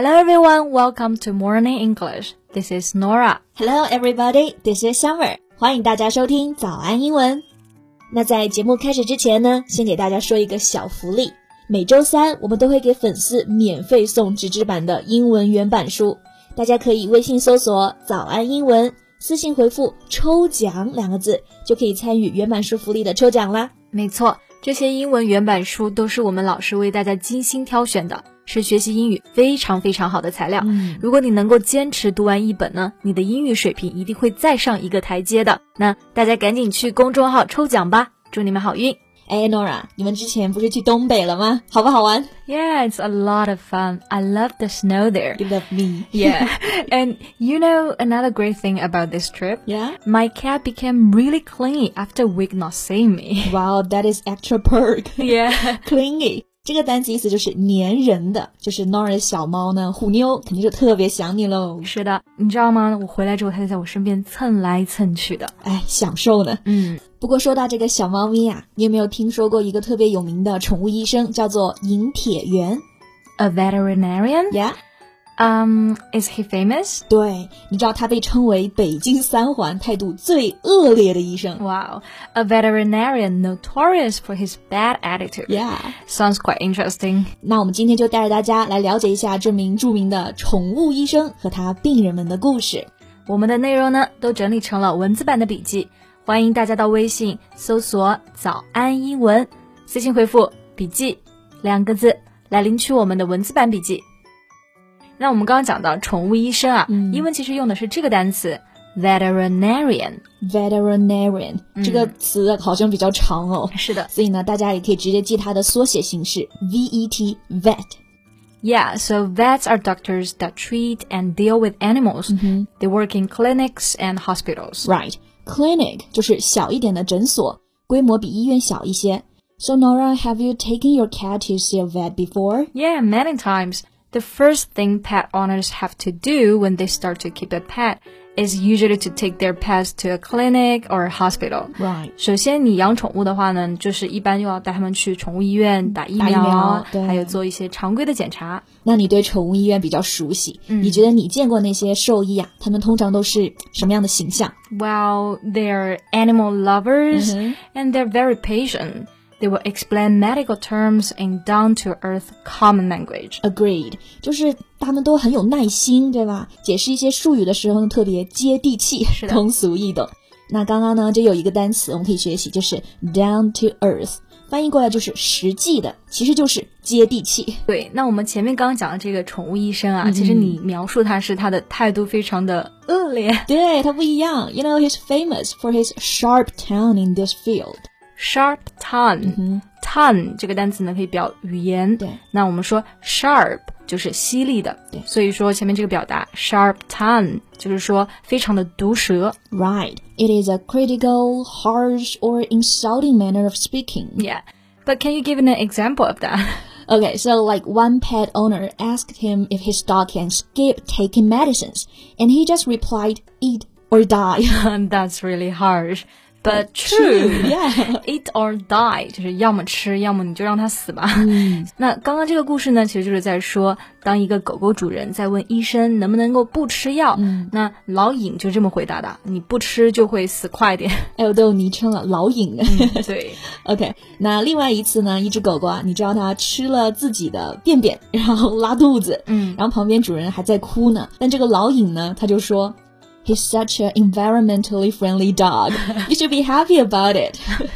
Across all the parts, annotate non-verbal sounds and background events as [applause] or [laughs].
Hello everyone, welcome to Morning English. This is Nora. Hello everybody, this is Summer. 欢迎大家收听早安英文。那在节目开始之前呢，先给大家说一个小福利。每周三我们都会给粉丝免费送纸质版的英文原版书，大家可以微信搜索“早安英文”，私信回复“抽奖”两个字，就可以参与原版书福利的抽奖啦。没错，这些英文原版书都是我们老师为大家精心挑选的，是学习英语非常非常好的材料。嗯如果你能够坚持读完一本呢，你的英语水平一定会再上一个台阶的。那大家赶紧去公众号抽奖吧，祝你们好运！哎，Nora，你们之前不是去东北了吗？好不好玩 Yeah, it's a lot of fun. I love the snow there. You love me. [laughs] Yeah, and you know another great thing about this trip? Yeah. My cat became really clingy after a week not seeing me. Wow, that is extra perk. [laughs] Yeah. [laughs] Clingy 这个单词意思就是粘人的，就是 Nora 的小猫呢，虎妞肯定是特别想你喽。是的，你知道吗？我回来之后，它就在我身边蹭来蹭去的。哎，享受呢。嗯，不过说到这个小猫咪啊，你有没有听说过一个特别有名的宠物医生，叫做银铁元 A veterinarian? 呀 Um, is he famous? 对，你知道他被称为北京三环态度最恶劣的医生。Wow, a veterinarian notorious for his bad attitude. Yeah，Sounds quite interesting. 那我们今天就带着大家来了解一下这名著名的宠物医生和他病人们的故事。我们的内容呢，都整理成了文字版的笔记，欢迎大家到微信搜索“早安英文”，私信回复“笔记”两个字来领取我们的文字版笔记。那我们刚刚讲到宠物医生啊，嗯英文其实用的是这个单词 veterinarian。 veterinarian、这个词好像比较长哦，是的所以呢，大家也可以直接记它的缩写形式 vet vet。 Yeah, so vets are doctors that treat and deal with animals. They work in clinics and hospitals. Right, clinic 就是小一点的诊所，规模比医院小一些。So Nora, have you taken your cat to see a vet before? Yeah, many times. The first thing pet owners have to do when they start to keep a pet is usually to take their pets to a clinic or a hospital. Right. 首先，你养宠物的话呢，就是一般就要带它们去宠物医院打疫打疫苗，苗对还有做一些常规的检查。那你对宠物医院比较熟悉，你觉得你见过那些兽医啊？他们通常都是什么样的形象？ Well, they're animal lovers and they're very patient. They will explain medical terms in down-to-earth common language. Agreed，就是他们都很有耐心，对吧？解释一些术语的时候呢，特别接地气，的通俗易懂。那刚刚呢，就有一个单词我们可以学习，就是 [laughs] down to earth，翻译过来就是实际的，其实就是接地气。对，那我们前面刚刚讲的这个宠物医生啊，其实你描述他是他的态度非常的恶劣对他不一样，You know he's famous for his sharp tongue in this field。 ，sharp tongue。tongue 这个单词呢可以表语言，对那我们说 sharp 就是犀利的，对所以说前面这个表达 sharp tongue 就是说非常的毒舌 Right, it is a critical, harsh, or insulting manner of speaking. ，yeah。But can you give an example of that? [laughs] Okay, so like one pet owner asked him if his dog can skip taking medicines, and he just replied, "Eat or die." [laughs] That's really harsh. But true, yeah. [laughs] Eat or die，就是要么吃，要么你就让它死吧。[laughs] 那刚刚这个故事呢，其实就是在说，当一个狗狗主人在问医生能不能够不吃药，那老尹就这么回答的：你不吃就会死快点。哎，我都有昵称了，老尹。[laughs] 对，OK，那另外一次呢，一只狗狗啊，你知道它吃了自己的便便，然后拉肚子，嗯，然后旁边主人还在哭呢，但这个老尹呢，他就说。He's such an environmentally friendly dog. You should be happy about it. [laughs]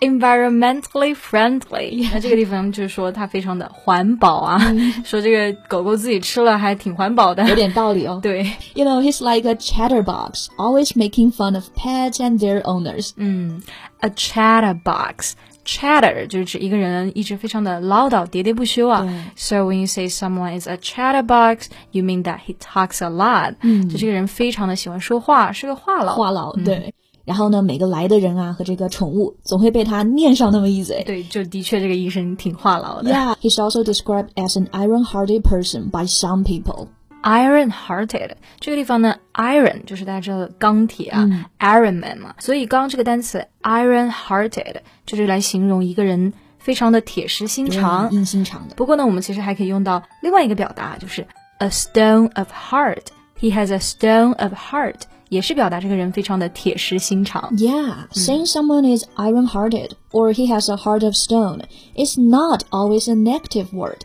environmentally friendly，那这个地方就是说它非常的环保啊，说这个狗狗自己吃了还挺环保的。有点道理哦。对， You know, he's like a chatterbox, always making fun of pets and their owners. 嗯，a chatterbox。 Chatter 就是指一个人一直非常的唠叨、喋喋不休啊。So when you say someone is a chatterbox, you mean that he talks a lot。嗯，就这个人非常的喜欢说话，是个话痨。话痨，对。然后呢，每个来的人啊和这个宠物总会被他念上那么一嘴。对，就的确这个医生挺话痨的。Yeah, he's also described as an iron-hearted person by some people. Iron-hearted 这个地方呢，iron 就是大家知道的钢铁啊、i r o n Man 嘛，所以刚刚这个单词 iron-hearted 就是来形容一个人非常的铁石心肠。硬心肠的。不过呢，我们其实还可以用到另外一个表达，就是 a stone of heart. He has a stone of heart. 也是表达这个人非常的铁石心肠。Yeah, saying someone is iron-hearted or he has a heart of stone is not always a negative word.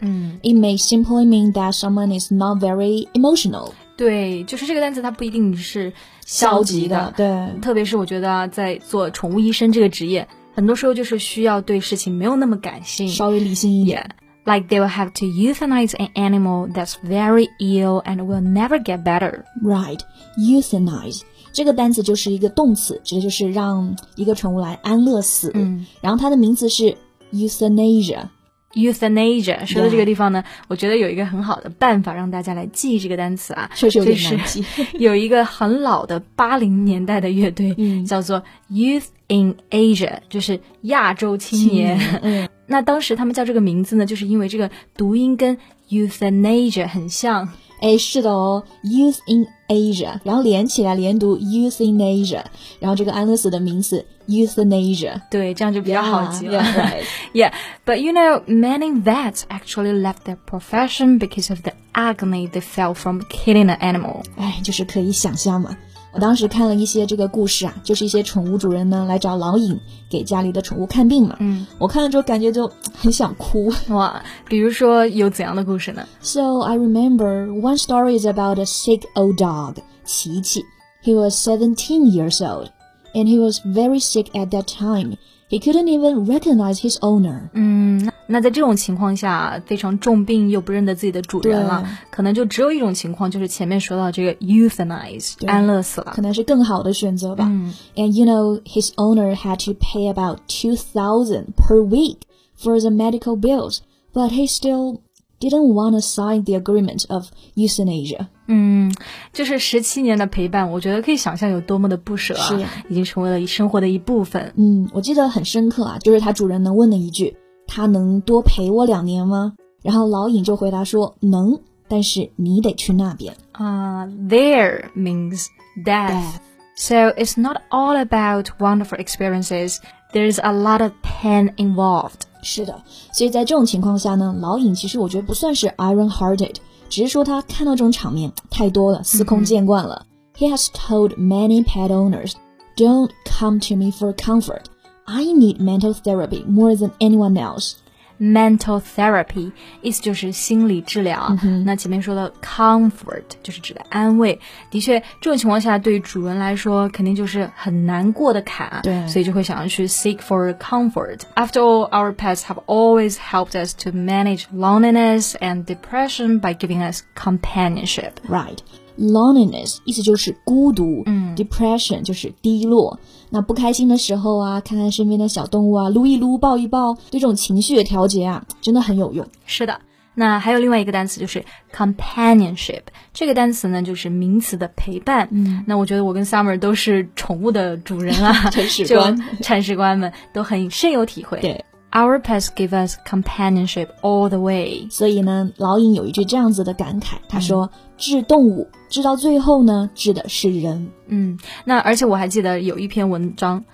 It may simply mean that someone is not very emotional. 对，就是这个单词，它不一定是消极的，对特别是我觉得啊，在做宠物医生这个职业，很多时候就是需要对事情没有那么感性，稍微理性一点。Yeah, like they will have to euthanize an animal that's very ill and will never get better. Right, euthanize 这个单词就是一个动词，指的就是让一个宠物来安乐死。嗯，然后它的名词是 euthanasia。Euthanasia 说到这个地方呢我觉得有一个很好的办法让大家来记忆这个单词啊，确实有点难记有一个很老的八零年代的乐队，嗯叫做 Youth in Asia，就是亚洲青年。嗯，那当时他们叫这个名字呢，就是因为这个读音跟 euthanasia 很像。哎，是的哦，youth in Asia，然后连起来连读 euthanasia，然后这个安乐死的名字 euthanasia，对，这样就比较好记了。Yeah, right. Yeah, but you know, many vets actually left their profession because of the agony they felt from killing an animal. 哎，就是可以想象嘛。我当时看了一些这个故事啊，就是一些宠物主人呢来找老尹给家里的宠物看病嘛。嗯，我看了之后感觉就很想哭。哇，比如说有怎样的故事呢？So I remember one story is about a sick old dog, 琪琪. He was seventeen years old, and he was very sick at that time. He couldn't even recognize his owner. 嗯，那那在这种情况下，非常重病又不认得自己的主人了，可能就只有一种情况，就是前面说到这个 euthanize 对安乐死了可。能是更好的选择吧。嗯 And you know, his owner had to pay about 2000 per week for the medical bills, but he still didn't want to sign the agreement of euthanasia. 嗯，就是十七年的陪伴，我觉得可以想象有多么的不舍啊，是已经成为了生活的一部分。嗯，我记得很深刻啊，就是他主人能问的一句：“他能多陪我两年吗？”然后老尹就回答说：“能，但是你得去那边。啊、there means death. Death. So it's not all about wonderful experiences. There's a lot of pain involved. ”是的，所以在这种情况下呢，老尹其实我觉得不算是 iron-hearted，只是说他看到这种场面太多了，司空见惯了。He has told many pet owners, "Don't come to me for comfort. I need mental therapy more than anyone else." Mental therapy 意思就是心理治疗。那前面说的 comfort 就是指的安慰。的确，这种情况下对于主人来说，肯定就是很难过的坎。对所以就会想要去 seek for comfort. After all, our pets have always helped us to manage loneliness and depression by giving us companionship. Right. Loneliness 意思就是孤独，嗯，depression 就是低落。那不开心的时候啊，看看身边的小动物啊，撸一撸，抱一抱，对这种情绪的调节啊，真的很有用。是的。那还有另外一个单词就是 companionship，这个单词呢就是名词的陪伴。嗯，那我觉得我跟 Summer 都是宠物的主人啊，[laughs] 铲屎 [laughs] 就官铲屎官们都很深有体会。对，Our pets give us companionship all the way。所以呢，老尹有一句这样子的感慨，他说：“治动物，治到最后呢，治的是人。嗯，那而且我还记得有一篇文章，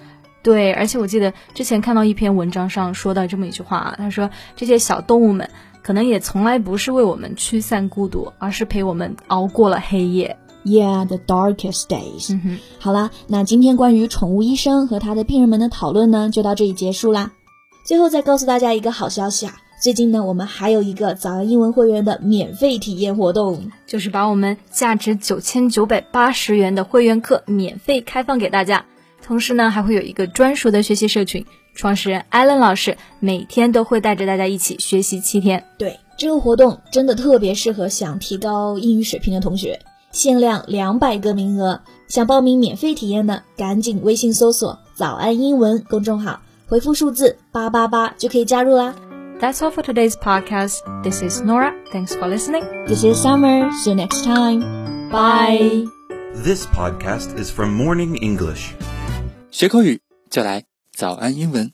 对，而且我记得之前看到一篇文章上说到这么一句话啊，他说这些小动物们可能也从来不是为我们驱散孤独，而是陪我们熬过了黑夜。Yeah, the darkest days。嗯哼，好啦，那今天关于宠物医生和他的病人们的讨论呢，就到这里结束啦。最后再告诉大家一个好消息啊，最近呢，我们还有一个早安英文会员的免费体验活动。就是把我们价值九千九百八十元的会员课免费开放给大家，同时呢还会有一个专属的学习社群，创始人 Allen 老师每天都会带着大家一起学习七天。对，这个活动真的特别适合想提高英语水平的同学，限量两百个名额。想报名免费体验的，赶紧微信搜索“早安英文”公众号，回复数字八八八就可以加入啦。 That's all for today's podcast. This is Nora. Thanks for listening. This is Summer. See you next time. Bye. This podcast is from Morning English. 学口语就来早安英文。